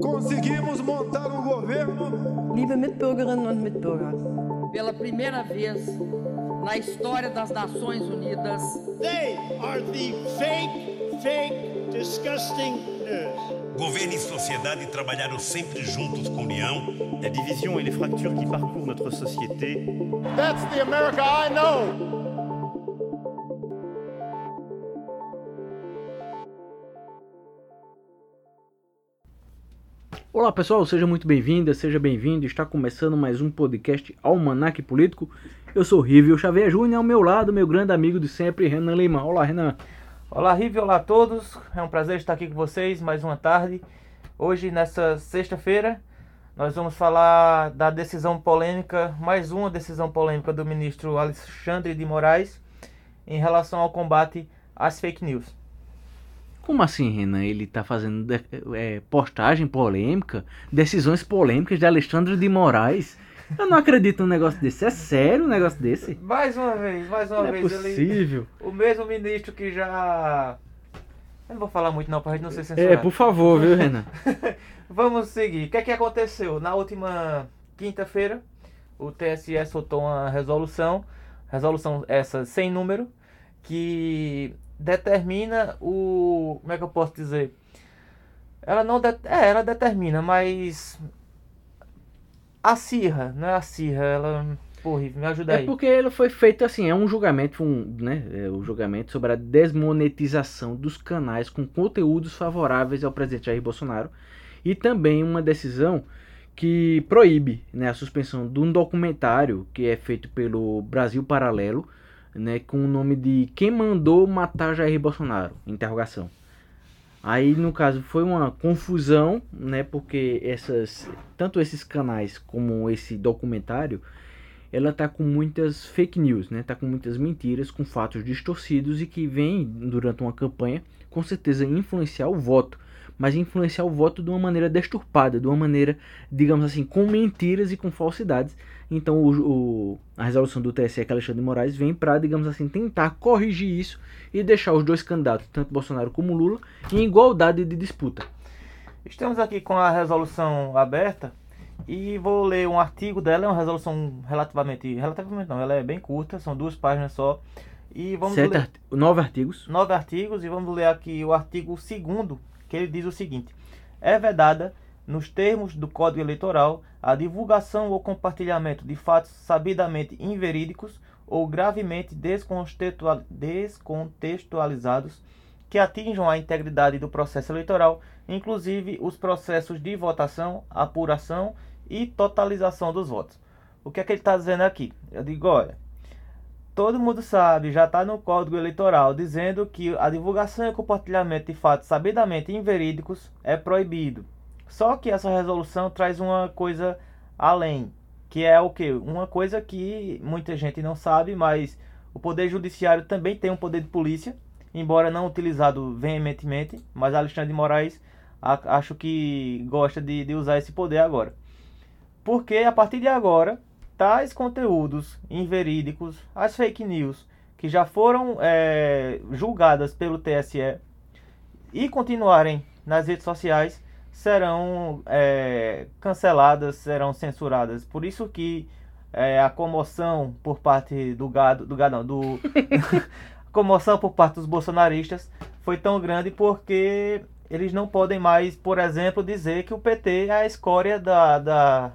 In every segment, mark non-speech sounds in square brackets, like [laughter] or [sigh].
Conseguimos montar um governo. Liebe Mitbürgerinnen und Mitbürger. Pela primeira vez na história das Nações Unidas. They are the fake, fake, disgusting news. Governo e sociedade trabalharam sempre juntos com união. La division et les fractures qui parcourent notre société. That's the America I know. Olá pessoal, seja muito bem-vinda, seja bem-vindo. Está começando mais um podcast Almanac Político. Eu sou Rívio Xavier Júnior, ao meu lado, meu grande amigo de sempre, Renan Lima. Olá, Renan. Olá, Rívio, olá a todos. É um prazer estar aqui com vocês mais uma tarde. Hoje, nessa sexta-feira, nós vamos falar da decisão polêmica, mais uma decisão polêmica do ministro Alexandre de Moraes em relação ao combate às fake news. Como assim, Renan? Ele está fazendo é, postagem polêmica, decisões polêmicas de Alexandre de Moraes. Eu não acredito num negócio desse. É sério um negócio desse? Mais uma vez, mais uma não vez. É possível. Ele, o mesmo ministro que já. Eu não vou falar muito não, pra gente não ser censurado. É, por favor, viu, Renan? [laughs] Vamos seguir. O que é que aconteceu? Na última quinta-feira, o TSE soltou uma resolução, resolução essa sem número, que determina o. Como é que eu posso dizer? Ela não. De, é, ela determina, mas. Acirra, não é acirra, ela. Porra, me ajuda aí. É porque ele foi feito assim, é um julgamento, um, né? É um julgamento sobre a desmonetização dos canais com conteúdos favoráveis ao presidente Jair Bolsonaro e também uma decisão que proíbe né, a suspensão de um documentário que é feito pelo Brasil Paralelo, né, com o nome de Quem Mandou Matar Jair Bolsonaro? Interrogação. Aí, no caso, foi uma confusão, né, porque essas, tanto esses canais como esse documentário, ela tá com muitas fake news, né, tá com muitas mentiras, com fatos distorcidos e que vem, durante uma campanha, com certeza influenciar o voto mas influenciar o voto de uma maneira desturpada, de uma maneira, digamos assim, com mentiras e com falsidades. Então o, o, a resolução do TSE, que Alexandre de Moraes, vem para, digamos assim, tentar corrigir isso e deixar os dois candidatos, tanto Bolsonaro como Lula, em igualdade de disputa. Estamos aqui com a resolução aberta e vou ler um artigo dela, é uma resolução relativamente, relativamente não, ela é bem curta, são duas páginas só. E vamos Sete ler art... nove artigos. Nove artigos e vamos ler aqui o artigo segundo que ele diz o seguinte: é vedada, nos termos do Código Eleitoral, a divulgação ou compartilhamento de fatos sabidamente inverídicos ou gravemente descontextualizados que atinjam a integridade do processo eleitoral, inclusive os processos de votação, apuração e totalização dos votos. O que é que ele está dizendo aqui? Eu digo, olha, todo mundo sabe, já está no Código Eleitoral, dizendo que a divulgação e compartilhamento de fatos sabidamente inverídicos é proibido. Só que essa resolução traz uma coisa além, que é o que? Uma coisa que muita gente não sabe, mas o Poder Judiciário também tem um poder de polícia, embora não utilizado veementemente, mas Alexandre de Moraes acho que gosta de, de usar esse poder agora. Porque a partir de agora, tais conteúdos inverídicos, as fake news, que já foram é, julgadas pelo TSE e continuarem nas redes sociais, serão é, canceladas, serão censuradas. Por isso que é, a comoção por parte do gado, do gado não, do [laughs] comoção por parte dos bolsonaristas foi tão grande porque eles não podem mais, por exemplo, dizer que o PT é a escória da, da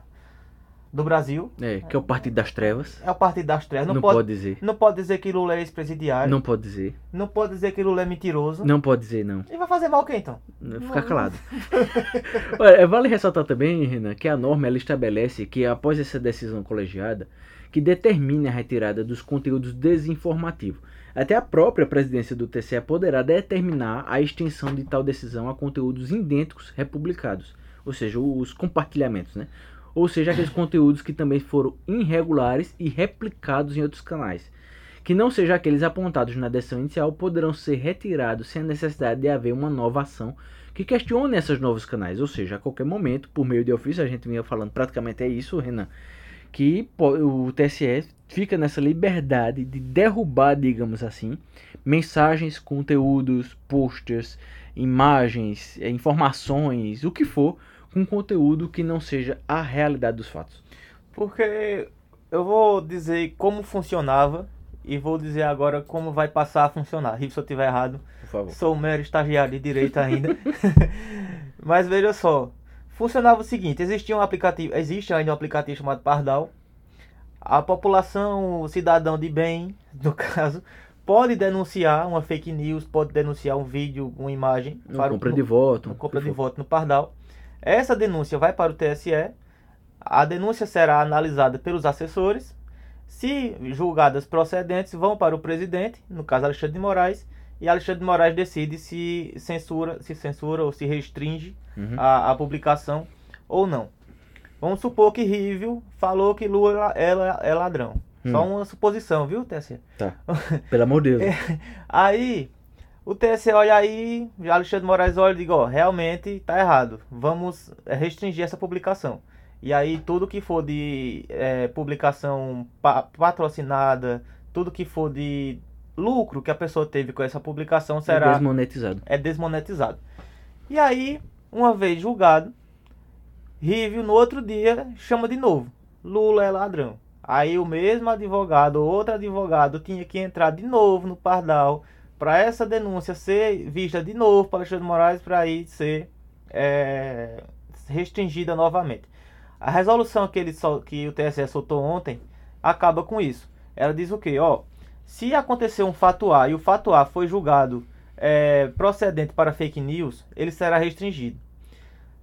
do Brasil. É, que é o Partido das Trevas. É o Partido das Trevas. Não, não pode, pode, dizer. Não pode dizer que Lula é ex-presidiário. Não pode dizer. Não pode dizer que Lula é mentiroso. Não pode dizer, não. E vai fazer mal o que então? Ficar calado. [laughs] [laughs] Olha, vale ressaltar também, Renan, que a norma ela estabelece que após essa decisão colegiada, que determine a retirada dos conteúdos desinformativos. Até a própria presidência do TCE poderá determinar a extensão de tal decisão a conteúdos idênticos republicados, ou seja, os compartilhamentos, né? Ou seja, aqueles conteúdos que também foram irregulares e replicados em outros canais. Que não sejam aqueles apontados na decisão inicial poderão ser retirados sem a necessidade de haver uma nova ação que questione esses novos canais, ou seja, a qualquer momento, por meio de ofício, a gente vinha falando praticamente é isso, Renan, que o TSE fica nessa liberdade de derrubar, digamos assim, mensagens, conteúdos, posters, imagens, informações, o que for, com conteúdo que não seja a realidade dos fatos. Porque eu vou dizer como funcionava e vou dizer agora como vai passar a funcionar. Rio, se eu estiver errado, Por favor. sou um mero estagiário de direito ainda. [laughs] Mas veja só, funcionava o seguinte, existia um aplicativo, existe ainda um aplicativo chamado Pardal. A população, o cidadão de bem, [laughs] no caso, pode denunciar uma fake news, pode denunciar um vídeo, uma imagem para o- compra de voto. compra de voto no Pardal. Essa denúncia vai para o TSE. A denúncia será analisada pelos assessores. Se julgadas procedentes, vão para o presidente, no caso Alexandre de Moraes, e Alexandre de Moraes decide se censura, se censura ou se restringe Uhum. a, a publicação ou não. Vamos supor que Rívio falou que Lula é, é ladrão. Só Hum. uma suposição, viu, TSE? Tá. [laughs] Pelo amor de Deus. É. Aí, o TSE olha aí, Alexandre Moraes olha e diz, ó, realmente tá errado. Vamos eh, restringir essa publicação. E aí, tudo que for de eh, publicação pa- patrocinada, tudo que for de lucro que a pessoa teve com essa publicação será Desmonetizado. é desmonetizado. E aí, uma vez julgado, Rívio no outro dia chama de novo. Lula é ladrão. Aí o mesmo advogado, outro advogado, tinha que entrar de novo no Pardal para essa denúncia ser vista de novo para Alexandre de Moraes para aí ser é, restringida novamente. A resolução que, ele que o TSE soltou ontem acaba com isso. Ela diz o quê? Ó, se acontecer um fato A e o fato A foi julgado é, procedente para fake news, ele será restringido.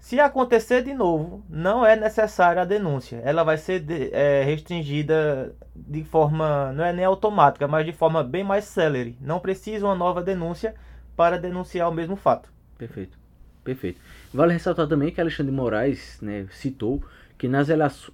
Se acontecer de novo, não é necessária a denúncia. Ela vai ser de- é, restringida de forma, não é nem automática, mas de forma bem mais célere. Não precisa uma nova denúncia para denunciar o mesmo fato. Perfeito. Perfeito. Vale ressaltar também que Alexandre Moraes né, citou que nas,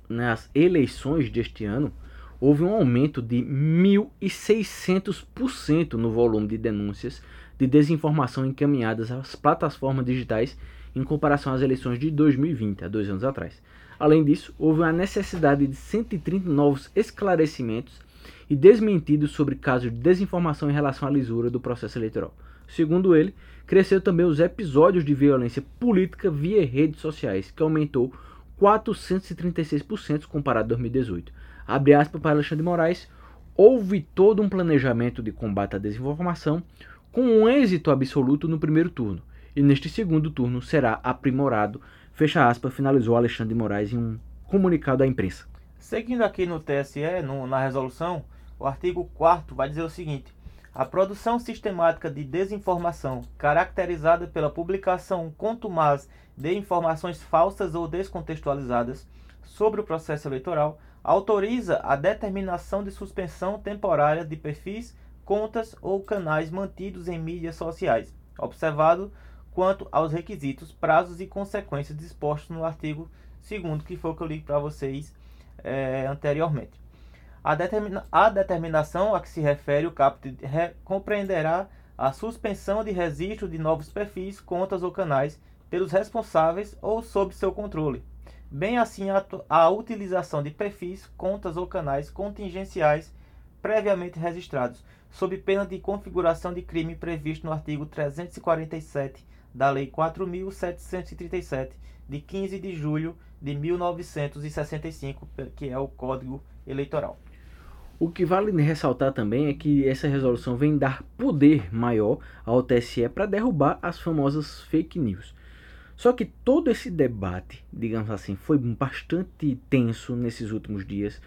nas eleições deste ano houve um aumento de 1.600% no volume de denúncias de desinformação encaminhadas às plataformas digitais em comparação às eleições de 2020, há dois anos atrás. Além disso, houve uma necessidade de 130 novos esclarecimentos e desmentidos sobre casos de desinformação em relação à lisura do processo eleitoral. Segundo ele, cresceu também os episódios de violência política via redes sociais, que aumentou 436% comparado a 2018. Abre aspas para Alexandre Moraes, houve todo um planejamento de combate à desinformação com um êxito absoluto no primeiro turno, e neste segundo turno será aprimorado, fecha finalizou Alexandre de Moraes em um comunicado à imprensa. Seguindo aqui no TSE, no- na resolução, o artigo 4 vai dizer o seguinte: a produção sistemática de desinformação, caracterizada pela publicação contumaz de informações falsas ou descontextualizadas sobre o processo eleitoral, autoriza a determinação de suspensão temporária de perfis, contas ou canais mantidos em mídias sociais, observado quanto aos requisitos, prazos e consequências dispostos no artigo 2 que foi o que eu li para vocês eh, anteriormente. A, determina- a determinação a que se refere o caput re- compreenderá a suspensão de registro de novos perfis, contas ou canais pelos responsáveis ou sob seu controle, bem assim a, a utilização de perfis, contas ou canais contingenciais previamente registrados, sob pena de configuração de crime previsto no artigo 347 da Lei 4.737, de 15 de julho de 1965, que é o Código Eleitoral. O que vale ressaltar também é que essa resolução vem dar poder maior ao TSE para derrubar as famosas fake news. Só que todo esse debate, digamos assim, foi bastante tenso nesses últimos dias,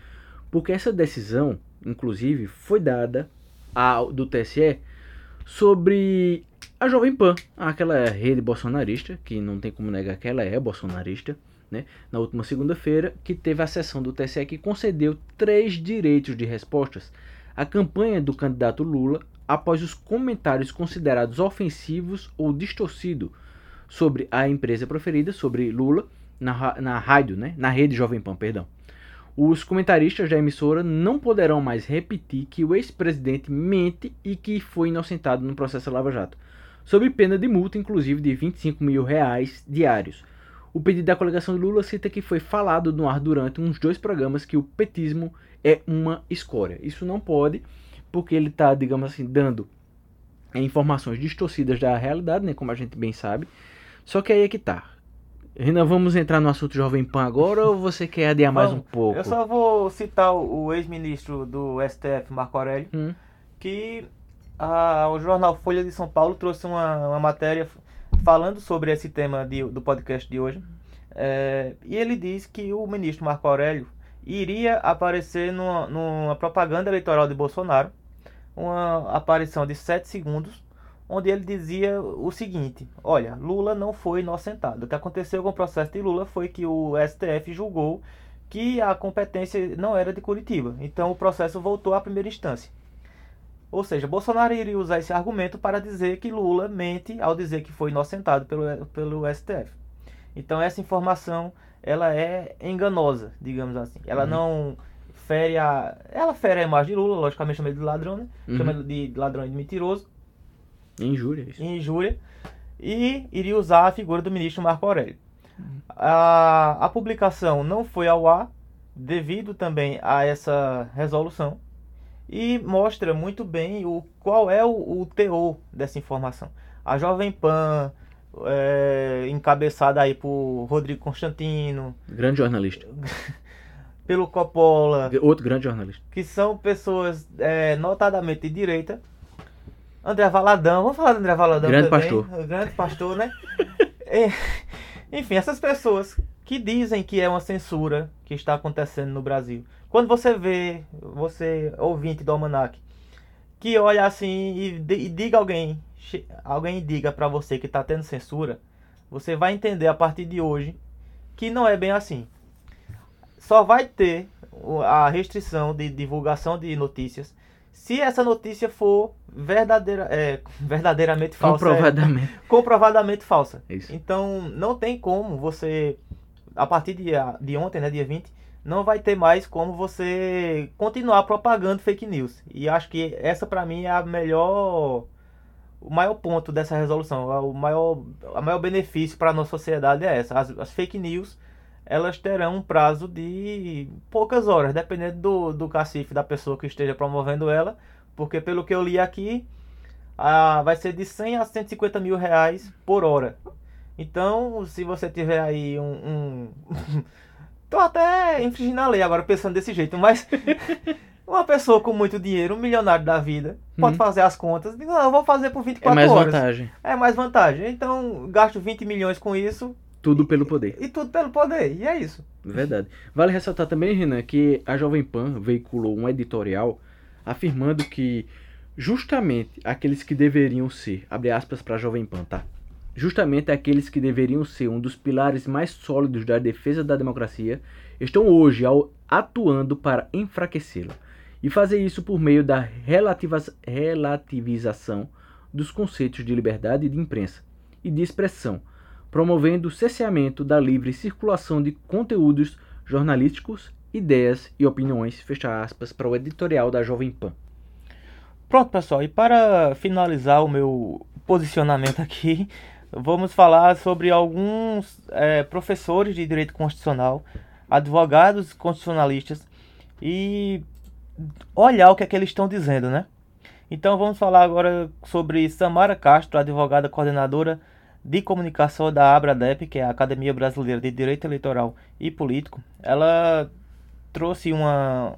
porque essa decisão, inclusive, foi dada ao, do TSE sobre a Jovem Pan, aquela rede bolsonarista, que não tem como negar que ela é bolsonarista, né, na última segunda-feira, que teve a sessão do TSE que concedeu três direitos de respostas à campanha do candidato Lula após os comentários considerados ofensivos ou distorcidos sobre a empresa preferida, sobre Lula, na, na rádio, né, na rede Jovem Pan, perdão. Os comentaristas da emissora não poderão mais repetir que o ex-presidente mente e que foi inocentado no processo Lava Jato, sob pena de multa, inclusive de 25 mil reais diários. O pedido da coligação de Lula cita que foi falado no ar durante uns dois programas que o petismo é uma escória. Isso não pode, porque ele está, digamos assim, dando é, informações distorcidas da realidade, né, como a gente bem sabe. Só que aí é que tá. Renan, vamos entrar no assunto Jovem Pan agora ou você quer adiar mais um pouco? Eu só vou citar o, o ex-ministro do STF, Marco Aurélio, Hum. que a- o jornal Folha de São Paulo trouxe uma, uma matéria falando sobre esse tema de- do podcast de hoje. É, e ele diz que o ministro Marco Aurélio iria aparecer numa, numa propaganda eleitoral de Bolsonaro, uma aparição de 7 segundos, onde ele dizia o seguinte: Olha, Lula não foi inocentado. O que aconteceu com o processo de Lula foi que o STF julgou que a competência não era de Curitiba. Então o processo voltou à primeira instância. Ou seja, Bolsonaro iria usar esse argumento para dizer que Lula mente ao dizer que foi inocentado pelo, pelo STF. Então essa informação ela é enganosa, digamos assim. Ela não fere a. Ela fere a imagem de Lula, logicamente chama ele de ladrão, né? Uhum. Chama ele de ladrão e de mentiroso, Injúria, isso. e injúria. E iria usar a figura do ministro Marco Aurélio. A, a publicação não foi ao ar devido também a essa resolução e mostra muito bem o qual é o, o teor dessa informação. A Jovem Pan, é, encabeçada aí por Rodrigo Constantino, Grande jornalista. [laughs] pelo Coppola, Outro grande jornalista. que são pessoas é, notadamente de direita. André Valadão, vamos falar do André Valadão Grande também. pastor. O grande pastor, né? [laughs] É, enfim, essas pessoas que dizem que é uma censura que está acontecendo no Brasil. Quando você vê, você ouvinte do Almanac, que olha assim e, e diga alguém, alguém diga pra você que está tendo censura, você vai entender a partir de hoje que não é bem assim só vai ter a restrição de divulgação de notícias se essa notícia for verdadeira, é, verdadeiramente falsa. Comprovadamente. é, comprovadamente falsa. Isso. Então não tem como você, a partir de, de ontem, né, dia 20, não vai ter mais como você continuar propagando fake news. E acho que essa pra mim é a melhor o maior ponto dessa resolução, o maior, o maior benefício para a nossa sociedade é essa. As, as fake news elas terão um prazo de poucas horas, dependendo do, do cacife da pessoa que esteja promovendo ela, porque pelo que eu li aqui, ah, vai ser de 100 a 150 mil reais por hora. Então, se você tiver aí um. um... [laughs] Tô até infringindo a lei agora pensando desse jeito, mas [laughs] uma pessoa com muito dinheiro, um milionário da vida, pode Uhum. fazer as contas. Digo, Não, eu vou fazer por 24 É mais horas. vantagem. É mais vantagem. Então, gasto 20 milhões com isso Tudo pelo poder. e tudo pelo poder. E é isso. Verdade. Vale ressaltar também, Renan, que a Jovem Pan veiculou um editorial afirmando que justamente aqueles que deveriam ser, abre aspas para a Jovem Pan, tá? Justamente aqueles que deveriam ser um dos pilares mais sólidos da defesa da democracia estão hoje ao- atuando para enfraquecê-la. E fazer isso por meio da relativas- relativização dos conceitos de liberdade de imprensa e de expressão, promovendo o cesseamento da livre circulação de conteúdos jornalísticos, ideias e opiniões, fecha aspas, para o editorial da Jovem Pan. Pronto, pessoal. E para finalizar o meu posicionamento aqui, vamos falar sobre alguns eh, professores de direito constitucional, advogados constitucionalistas e olhar o que é que eles estão dizendo, né? Então vamos falar agora sobre Samara Castro, advogada coordenadora de comunicação da ABRADEP, que é a Academia Brasileira de Direito Eleitoral e Político. Ela trouxe uma,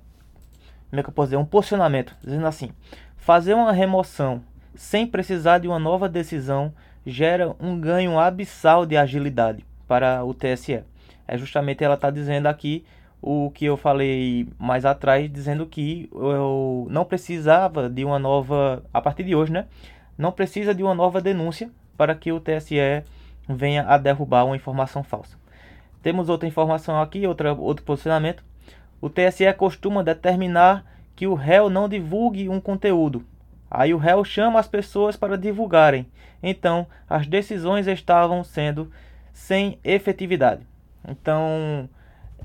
como é que eu posso dizer, um posicionamento, dizendo assim: fazer uma remoção sem precisar de uma nova decisão gera um ganho abissal de agilidade para o TSE. É justamente ela está dizendo aqui o que eu falei mais atrás, dizendo que eu não precisava de uma nova, a partir de hoje, né? Não precisa de uma nova denúncia para que o TSE venha a derrubar uma informação falsa. Temos outra informação aqui, outra, outro posicionamento. O TSE costuma determinar que o réu não divulgue um conteúdo. Aí o réu chama as pessoas para divulgarem. Então, as decisões estavam sendo sem efetividade. Então,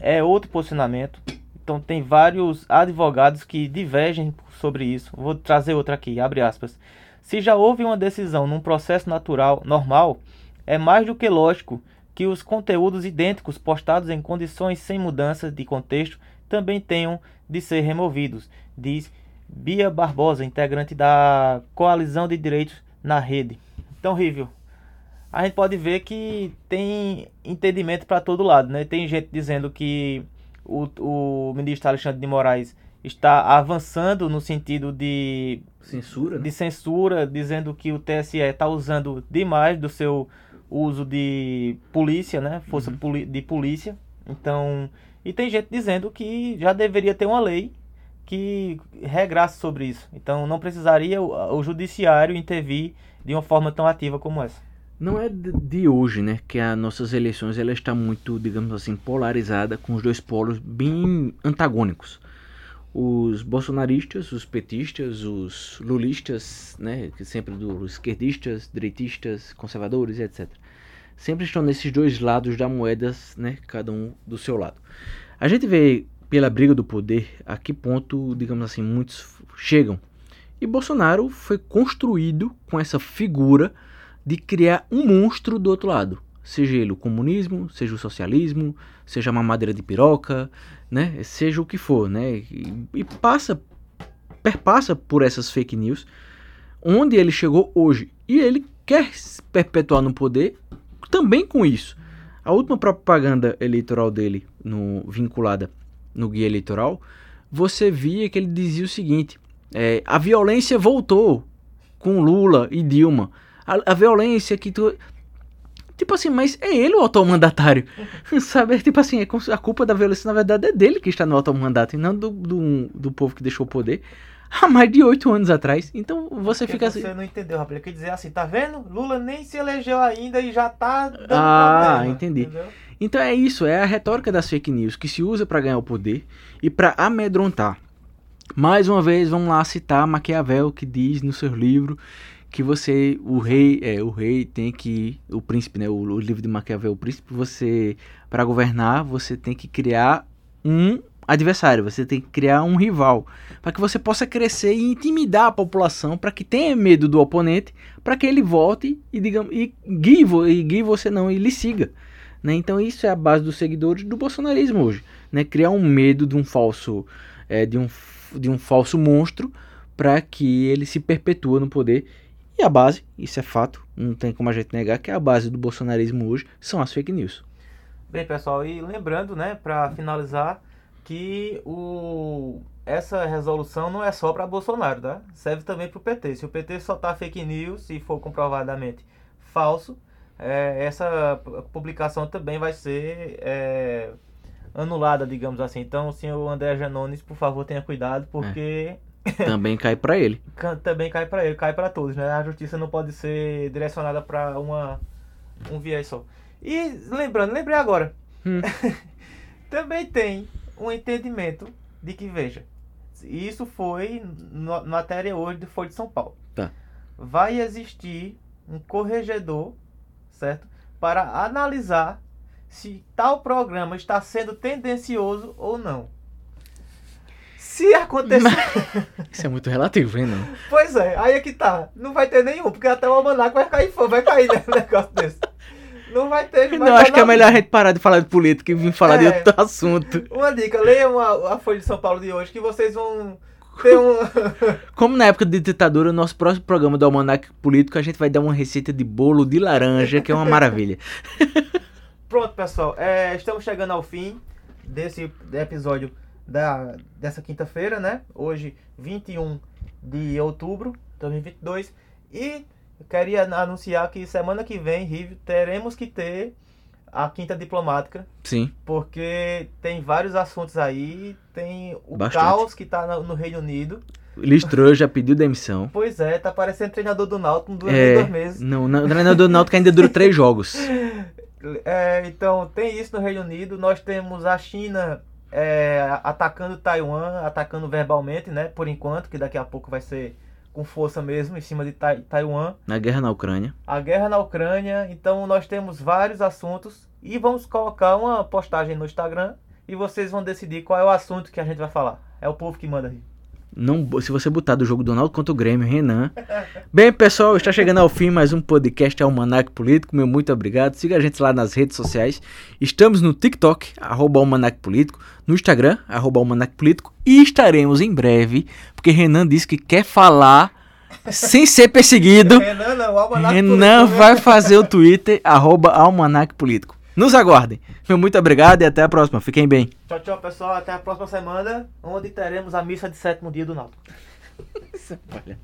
é outro posicionamento. Então, tem vários advogados que divergem sobre isso. Vou trazer outra aqui, abre aspas. Se já houve uma decisão num processo natural normal, é mais do que lógico que os conteúdos idênticos postados em condições sem mudança de contexto também tenham de ser removidos, diz Bia Barbosa, integrante da Coalizão de Direitos na Rede. Então, Rívio, a gente pode ver que tem entendimento para todo lado, né? Tem gente dizendo que o, o ministro Alexandre de Moraes está avançando no sentido de Censura, né? de censura, dizendo que o TSE está usando demais do seu uso de polícia, né? Força Uhum. de polícia. Então, e tem gente dizendo que já deveria ter uma lei que regrasse sobre isso. Então, não precisaria o, o judiciário intervir de uma forma tão ativa como essa. Não é de de hoje, né, que as nossas eleições ela está muito, digamos assim, polarizada com os dois polos bem antagônicos. Os bolsonaristas, os petistas, os lulistas, né, que sempre dos esquerdistas, direitistas, conservadores, etc. Sempre estão nesses dois lados da moeda, né, cada um do seu lado. A gente vê pela briga do poder a que ponto, digamos assim, muitos chegam. E Bolsonaro foi construído com essa figura de criar um monstro do outro lado. Seja ele o comunismo, seja o socialismo, seja a mamadeira de piroca, né? Seja o que for, né? E, e passa, perpassa por essas fake news, onde ele chegou hoje. E ele quer se perpetuar no poder também com isso. A última propaganda eleitoral dele, no, vinculada no guia eleitoral, você via que ele dizia o seguinte: é, a violência voltou com Lula e Dilma. A, a violência que tu. Tipo assim, mas é ele o automandatário. [laughs] Sabe? Tipo assim, é a culpa da violência, na verdade, é dele que está no automandato e não do, do, do povo que deixou o poder há mais de oito anos atrás. Então você Porque fica assim. você não entendeu, rapaz. Ele quer dizer assim, tá vendo? Lula nem se elegeu ainda e já tá dando Ah, problema, entendi. entendeu? Então é isso, é a retórica das fake news que se usa para ganhar o poder e para amedrontar. Mais uma vez, vamos lá citar Maquiavel que diz no seu livro que você, o rei, é, o rei tem que, o príncipe, né, o, o livro de Maquiavel, o príncipe, você, para governar, você tem que criar um adversário, você tem que criar um rival, para que você possa crescer e intimidar a população, para que tenha medo do oponente, para que ele volte e diga e guie, e guie você não e lhe siga. Né? Então isso é a base dos seguidores do bolsonarismo hoje, né? Criar um medo de um falso, é, de um, de um falso monstro para que ele se perpetua no poder. E a base, isso é fato, não tem como a gente negar que a base do bolsonarismo hoje são as fake news. Bem, pessoal, e lembrando, né, para finalizar, que o essa resolução não é só para Bolsonaro, tá? Serve também para o PT. Se o PT soltar fake news, se for comprovadamente falso, é, essa publicação também vai ser é, anulada, digamos assim. Então, o senhor André Janones, por favor, tenha cuidado, porque Também cai para ele. também cai para ele, cai para todos, né? A justiça não pode ser direcionada para uma um viés só. E lembrando, lembrei agora. Hum. [laughs] também tem um entendimento de que veja, isso foi no, na matéria hoje do Folha de São Paulo. Tá. Vai existir um corregedor, certo? Para analisar se tal programa está sendo tendencioso ou não. Se acontecer. [laughs] Isso é muito relativo, hein, não? Pois é, aí é que tá. Não vai ter nenhum, porque até o almanac vai cair, vai cair né, um negócio desse. Não vai ter. vai Não, acho que é melhor a gente parar de falar de política e vir falar de É. outro assunto. Uma dica, leiam a, a Folha de São Paulo de hoje que vocês vão ter um. [laughs] Como na época de ditadura, o nosso próximo programa do Almanac Político, a gente vai dar uma receita de bolo de laranja, que é uma maravilha. [laughs] Pronto, pessoal. é, estamos chegando ao fim desse episódio da, dessa quinta-feira, né? Hoje, 21 de outubro de 2022. E queria anunciar que semana que vem, Rívio, teremos que ter a quinta diplomática. Sim. Porque tem vários assuntos aí. Tem o Bastante. caos que tá no, no Reino Unido. Listrou já pediu demissão. Pois é, tá parecendo treinador do Náutico duas É, dois meses. não, não, o treinador do Náutico ainda dura três jogos. [laughs] É, então, tem isso no Reino Unido. Nós temos a China é, atacando Taiwan, atacando verbalmente, né? Por enquanto, que daqui a pouco vai ser com força mesmo em cima de Tai- Taiwan. Na guerra na Ucrânia. A guerra na Ucrânia. Então, nós temos vários assuntos e vamos colocar uma postagem no Instagram e vocês vão decidir qual é o assunto que a gente vai falar. É o povo que manda aí. Não, se você botar do jogo do Náutico contra o Grêmio, Renan. Bem, pessoal, está chegando ao fim mais um podcast Almanac Político. Meu muito obrigado. Siga a gente lá nas redes sociais. Estamos no TikTok, arroba Almanac Político, no Instagram, arroba Almanac Político, e estaremos em breve, porque Renan disse que quer falar sem ser perseguido, [laughs] Renan, não, Renan Político. vai fazer o Twitter, arroba Almanac Político. Nos aguardem. Meu muito obrigado e até a próxima. Fiquem bem. Tchau, tchau, pessoal. Até a próxima semana, onde teremos a missa de sétimo dia do Náutico. [laughs] Olha.